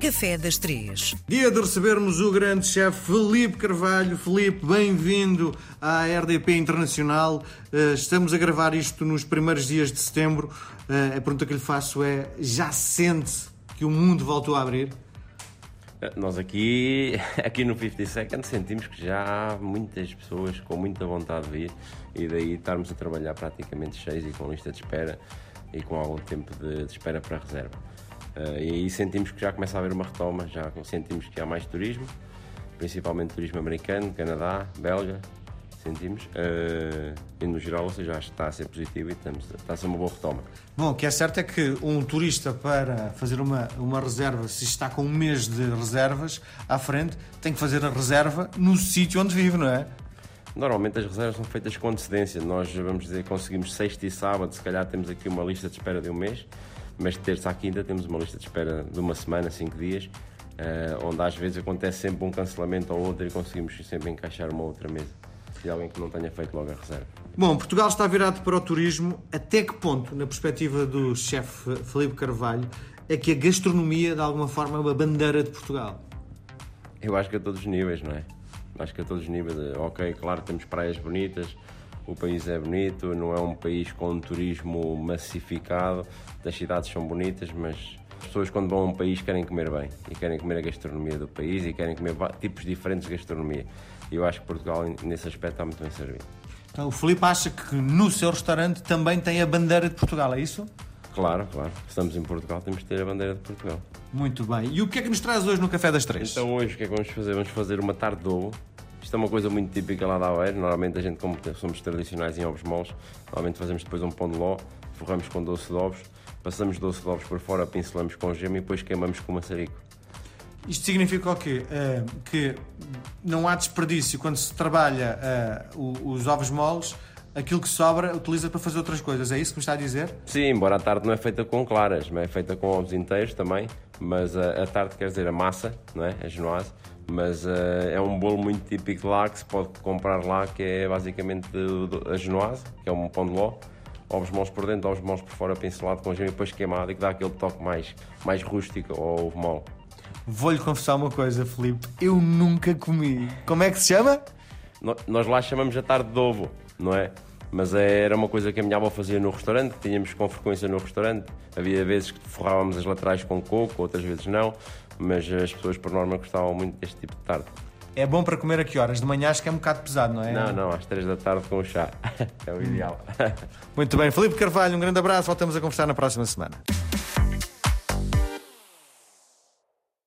Café das Três. Dia de recebermos o grande chefe Felipe Carvalho. Felipe, bem-vindo à RDP Internacional. Eh, estamos a gravar isto nos primeiros dias de setembro. Eh, a pergunta que lhe faço é: já sente que o mundo voltou a abrir? Eh, nós aqui, aqui no 50 Seconds sentimos que já há muitas pessoas com muita vontade de vir e daí estarmos a trabalhar praticamente cheios e com lista de espera e com algum tempo de, de espera para a reserva. Uh, e aí sentimos que já começa a haver uma retoma, já sentimos que há mais turismo, principalmente turismo americano, Canadá, Belga, sentimos. Uh, e no geral, ou seja, acho que está a ser positivo e estamos, está a ser uma boa retoma. Bom, o que é certo é que um turista para fazer uma, uma reserva, se está com um mês de reservas à frente, tem que fazer a reserva no sítio onde vive, não é? Normalmente as reservas são feitas com antecedência. Nós, vamos dizer, conseguimos sexta e sábado, se calhar temos aqui uma lista de espera de um mês, mas de terça à quinta temos uma lista de espera de uma semana, cinco dias, uh, onde às vezes acontece sempre um cancelamento ou outro e conseguimos sempre encaixar uma outra mesa. De alguém que não tenha feito logo a reserva. Bom, Portugal está virado para o turismo. Até que ponto, na perspectiva do chefe Felipe Carvalho, é que a gastronomia, de alguma forma, é uma bandeira de Portugal? Eu acho que a todos os níveis, não é? Acho que a todos os níveis, ok, claro, temos praias bonitas, o país é bonito, não é um país com um turismo massificado, as cidades são bonitas, mas as pessoas quando vão a um país querem comer bem e querem comer a gastronomia do país e querem comer tipos diferentes de gastronomia. E eu acho que Portugal, nesse aspecto, está muito bem servido. Então, o Filipe acha que no seu restaurante também tem a bandeira de Portugal, é isso? Claro, claro. Estamos em Portugal, temos de ter a bandeira de Portugal. Muito bem. E o que é que nos traz hoje no Café das Três? Então hoje o que é que vamos fazer? Vamos fazer uma tarde de ovo. Isto é uma coisa muito típica lá da Aveiro. Normalmente a gente, como somos tradicionais em ovos moles, normalmente fazemos depois um pão de ló, forramos com doce de ovos, passamos doce de ovos por fora, pincelamos com gema e depois queimamos com maçarico. Isto significa o quê? Uh, que não há desperdício quando se trabalha uh, os ovos moles aquilo que sobra utiliza para fazer outras coisas. É isso que me está a dizer? Sim, embora a tarte não é feita com claras, é feita com ovos inteiros também, mas a, a tarte quer dizer a massa, não é? A genoise, mas uh, é um bolo muito típico lá que se pode comprar lá, que é basicamente a genoise, que é um pão de ló, ovos moles por dentro, ovos moles por fora, pincelado com gema e depois queimado, e que dá aquele toque mais, mais rústico ao ovo mole. Vou-lhe confessar uma coisa, Filipe, eu nunca comi. Como é que se chama? No, nós lá chamamos a tarde de ovo não é? Mas é, era uma coisa que a minha avó fazia no restaurante, tínhamos com frequência no restaurante. Havia vezes que forrávamos as laterais com coco, outras vezes não, mas as pessoas por norma gostavam muito deste tipo de tarde. É bom para comer a que horas? De manhã acho que é um bocado pesado, não é? Não, não, às 3 da tarde com o chá. é o ideal. Muito bem, Felipe Carvalho, um grande abraço, voltamos a conversar na próxima semana.